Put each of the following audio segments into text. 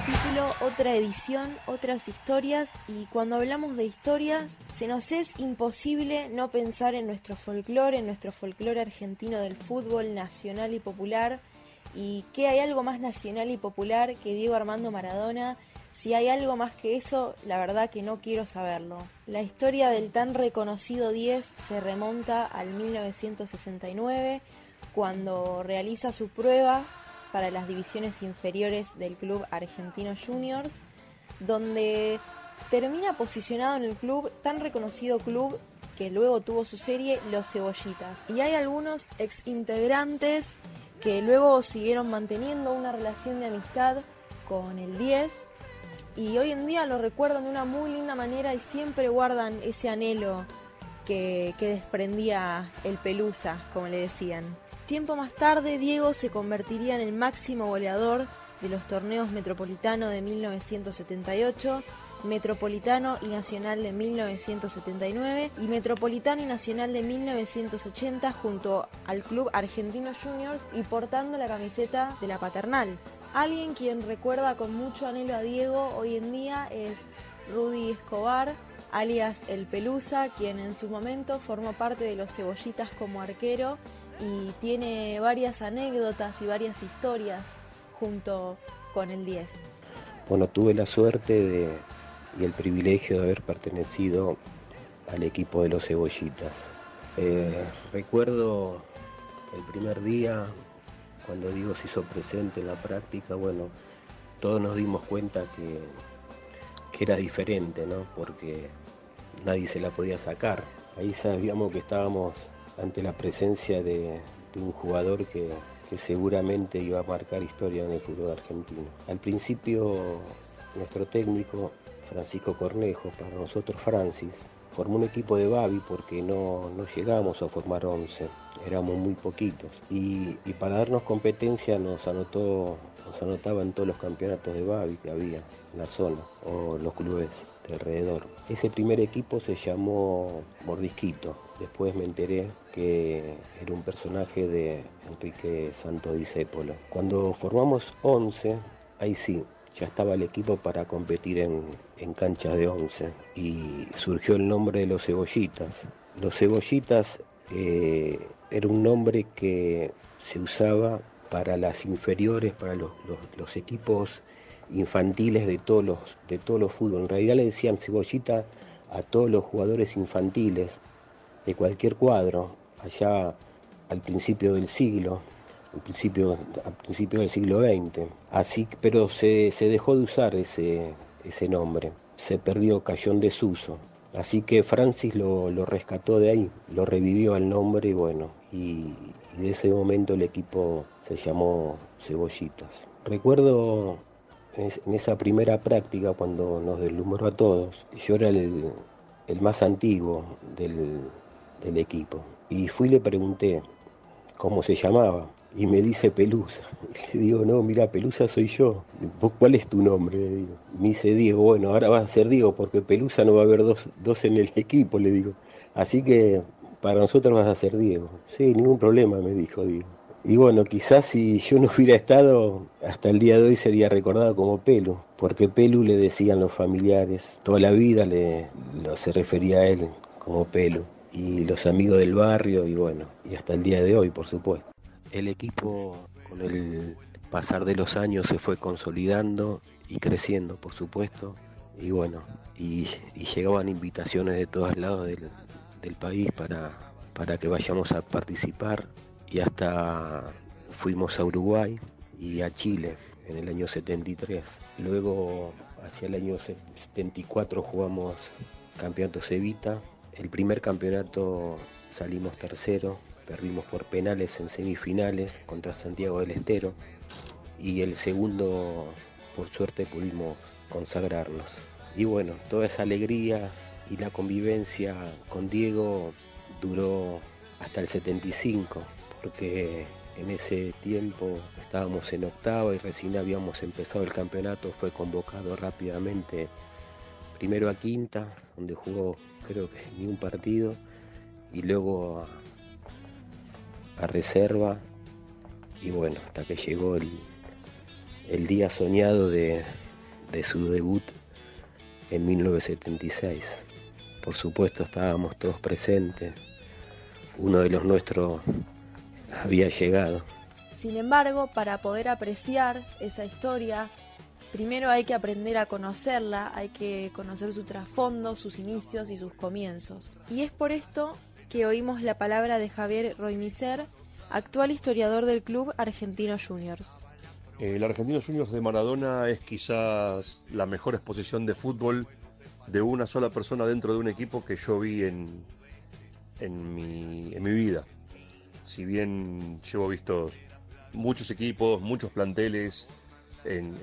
Capítulo, otra edición, otras historias y cuando hablamos de historias se nos es imposible no pensar en nuestro folclore, en nuestro folclore argentino del fútbol nacional y popular y que hay algo más nacional y popular que Diego Armando Maradona. Si hay algo más que eso, la verdad que no quiero saberlo. La historia del tan reconocido 10 se remonta al 1969, cuando realiza su prueba para las divisiones inferiores del club Argentino Juniors, donde termina posicionado en el club, tan reconocido club que luego tuvo su serie Los Cebollitas. Y hay algunos ex integrantes que luego siguieron manteniendo una relación de amistad con el 10 y hoy en día lo recuerdan de una muy linda manera y siempre guardan ese anhelo que, que desprendía el Pelusa, como le decían. Tiempo más tarde, Diego se convertiría en el máximo goleador de los torneos Metropolitano de 1978, Metropolitano y Nacional de 1979 y Metropolitano y Nacional de 1980 junto al Club Argentino Juniors y portando la camiseta de la paternal. Alguien quien recuerda con mucho anhelo a Diego hoy en día es Rudy Escobar, alias El Pelusa, quien en su momento formó parte de los Cebollitas como arquero y tiene varias anécdotas y varias historias junto con el 10. Bueno, tuve la suerte de, y el privilegio de haber pertenecido al equipo de los cebollitas. Eh, recuerdo el primer día, cuando Diego se hizo presente en la práctica, bueno, todos nos dimos cuenta que, que era diferente, ¿no? Porque nadie se la podía sacar. Ahí sabíamos que estábamos ante la presencia de, un jugador que, seguramente iba a marcar historia en el fútbol argentino. Al principio, nuestro técnico, Francisco Cornejo, para nosotros Francis, formó un equipo de Babi porque no, llegamos a formar 11, éramos muy poquitos. Y, para darnos competencia nos anotó, nos anotaba en todos los campeonatos de Babi que había en la zona, o los clubes alrededor. Ese primer equipo se llamó Mordisquito. Después me enteré que era un personaje de Enrique Santo Discépolo. Cuando formamos 11, ahí sí, ya estaba el equipo para competir en, en, canchas de 11 y surgió el nombre de los cebollitas. Los cebollitas eh, era un nombre que se usaba para las inferiores, para los, equipos infantiles de todos los de todos los fútbol. En realidad le decían cebollita a todos los jugadores infantiles de cualquier cuadro, allá al principio del siglo, al principio, principio del siglo XX. Así, pero se, se dejó de usar ese, ese nombre, se perdió, cayó en desuso. Así que Francis lo, lo, rescató de ahí, lo revivió al nombre y bueno, y, y de ese momento el equipo se llamó Cebollitas. Recuerdo en esa primera práctica cuando nos deslumbró a todos, yo era el, más antiguo del, equipo. Y fui y le pregunté cómo se llamaba. Y me dice Pelusa. Le digo, no, mira, Pelusa soy yo. ¿Vos cuál es tu nombre? Le digo. Me dice Diego, bueno, ahora va a ser Diego porque Pelusa no va a haber dos, dos en el equipo, le digo. Así que para nosotros vas a ser Diego. Sí, ningún problema, me dijo Diego. Y bueno, quizás si yo no hubiera estado, hasta el día de hoy sería recordado como Pelu, porque Pelu le decían los familiares, toda la vida le, se refería a él como Pelu, y los amigos del barrio, y bueno, y hasta el día de hoy, por supuesto. El equipo con el pasar de los años se fue consolidando y creciendo, por supuesto, y bueno, y, y llegaban invitaciones de todos lados del, del país para, para que vayamos a participar y hasta fuimos a Uruguay y a Chile en el año 73. Luego, hacia el año 74, jugamos Campeonato Cevita. El primer campeonato salimos tercero, perdimos por penales en semifinales contra Santiago del Estero. Y el segundo, por suerte, pudimos consagrarnos. Y bueno, toda esa alegría y la convivencia con Diego duró hasta el 75, porque en ese tiempo estábamos en octava y recién habíamos empezado el campeonato, fue convocado rápidamente primero a quinta, donde jugó creo que ni un partido, y luego a, reserva, y bueno, hasta que llegó el, día soñado de, de su debut en 1976. Por supuesto estábamos todos presentes, uno de los nuestros había llegado. Sin embargo, para poder apreciar esa historia, primero hay que aprender a conocerla, hay que conocer su trasfondo, sus inicios y sus comienzos. Y es por esto que oímos la palabra de Javier Roimiser, actual historiador del club Argentino Juniors. El Argentino Juniors de Maradona es quizás la mejor exposición de fútbol de una sola persona dentro de un equipo que yo vi en, en, mi, en mi vida. Si bien llevo vistos muchos equipos, muchos planteles, en,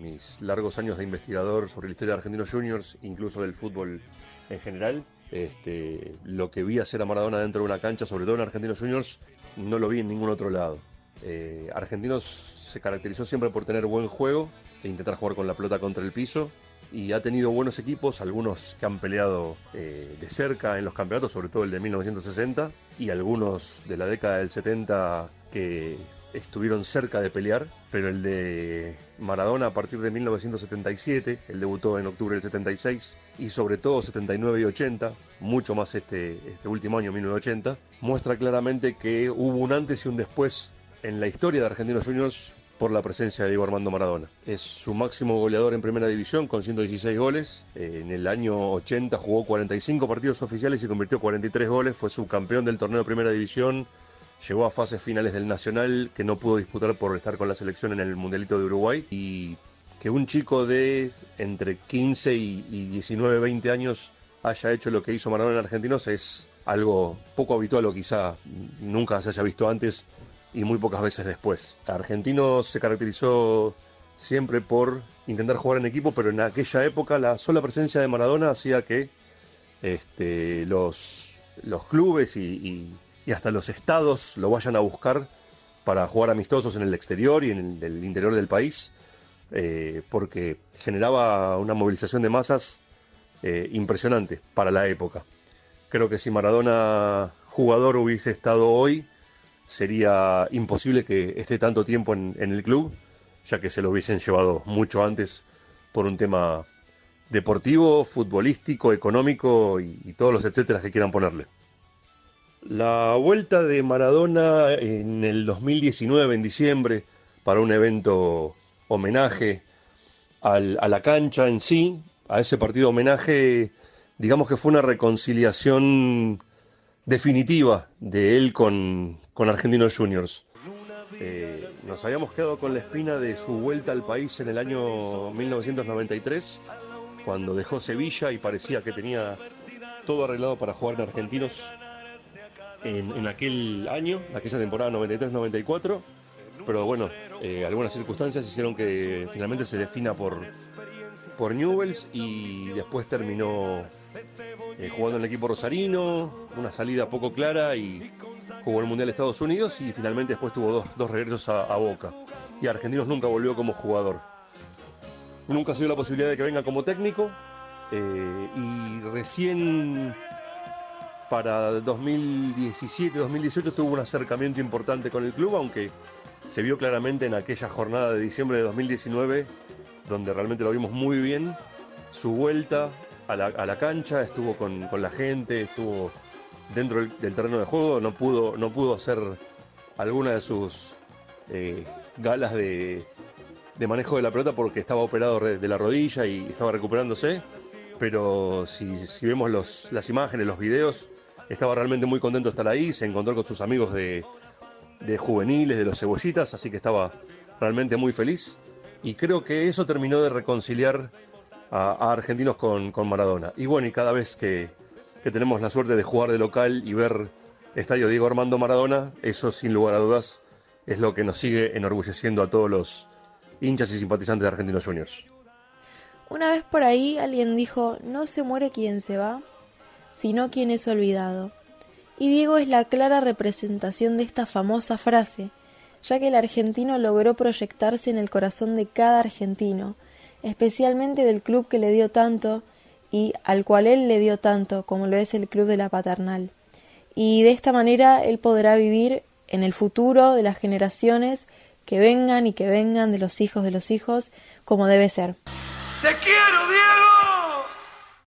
mis largos años de investigador sobre la historia de Argentinos Juniors, incluso del fútbol en general. Este, lo que vi hacer a Maradona dentro de una cancha, sobre todo en Argentinos Juniors, no lo vi en ningún otro lado. Eh, Argentinos se caracterizó siempre por tener buen juego e intentar jugar con la pelota contra el piso y ha tenido buenos equipos, algunos que han peleado eh, de cerca en los campeonatos, sobre todo el de 1960, y algunos de la década del 70 que estuvieron cerca de pelear, pero el de Maradona a partir de 1977, él debutó en octubre del 76, y sobre todo 79 y 80, mucho más este, este último año, 1980, muestra claramente que hubo un antes y un después en la historia de Argentinos Juniors por la presencia de Diego Armando Maradona. Es su máximo goleador en primera división con 116 goles. En el año 80 jugó 45 partidos oficiales y convirtió 43 goles. Fue subcampeón del torneo de primera división. Llegó a fases finales del Nacional que no pudo disputar por estar con la selección en el Mundialito de Uruguay. Y que un chico de entre 15 y 19, 20 años haya hecho lo que hizo Maradona en Argentinos es algo poco habitual o quizá nunca se haya visto antes y muy pocas veces después. Argentino se caracterizó siempre por intentar jugar en equipo, pero en aquella época la sola presencia de Maradona hacía que este, los, los clubes y, hasta los estados lo vayan a buscar para jugar amistosos en el exterior y en el, interior del país, eh, porque generaba una movilización de masas eh, impresionante para la época. Creo que si Maradona jugador hubiese estado hoy, sería imposible que esté tanto tiempo en, el club, ya que se lo hubiesen llevado mucho antes por un tema deportivo, futbolístico, económico y, todos los etcétera que quieran ponerle. La vuelta de Maradona en el 2019, en diciembre, para un evento homenaje a la cancha en sí, a ese partido homenaje, digamos que fue una reconciliación definitiva de él con, con Argentinos Juniors. Eh, nos habíamos quedado con la espina de su vuelta al país en el año 1993, cuando dejó Sevilla y parecía que tenía todo arreglado para jugar en Argentinos en, aquel año, aquella temporada 93-94. Pero bueno, eh, algunas circunstancias hicieron que finalmente se defina por, por Newells y después terminó eh, jugando en el equipo rosarino, una salida poco clara y jugó el Mundial de Estados Unidos y finalmente después tuvo dos, regresos a, Boca. Y Argentinos nunca volvió como jugador. Nunca se dio la posibilidad de que venga como técnico eh, y recién para 2017-2018 tuvo un acercamiento importante con el club, aunque se vio claramente en aquella jornada de diciembre de 2019, donde realmente lo vimos muy bien. Su vuelta a la, cancha, estuvo con, la gente, estuvo dentro del, terreno de juego, no pudo, no pudo hacer alguna de sus eh, galas de, manejo de la pelota porque estaba operado de la rodilla y estaba recuperándose. Pero si, vemos las imágenes, los videos, estaba realmente muy contento de estar ahí, se encontró con sus amigos de, juveniles, de los cebollitas, así que estaba realmente muy feliz. Y creo que eso terminó de reconciliar a, argentinos con, con Maradona. Y bueno, y cada vez que, que tenemos la suerte de jugar de local y ver Estadio Diego Armando Maradona, eso sin lugar a dudas es lo que nos sigue enorgulleciendo a todos los hinchas y simpatizantes de Argentinos Juniors. Una vez por ahí alguien dijo, no se muere quien se va, sino quien es olvidado. Y Diego es la clara representación de esta famosa frase, ya que el argentino logró proyectarse en el corazón de cada argentino, especialmente del club que le dio tanto y al cual él le dio tanto, como lo es el club de la paternal. Y de esta manera él podrá vivir en el futuro de las generaciones que vengan y que vengan de los hijos de los hijos como debe ser.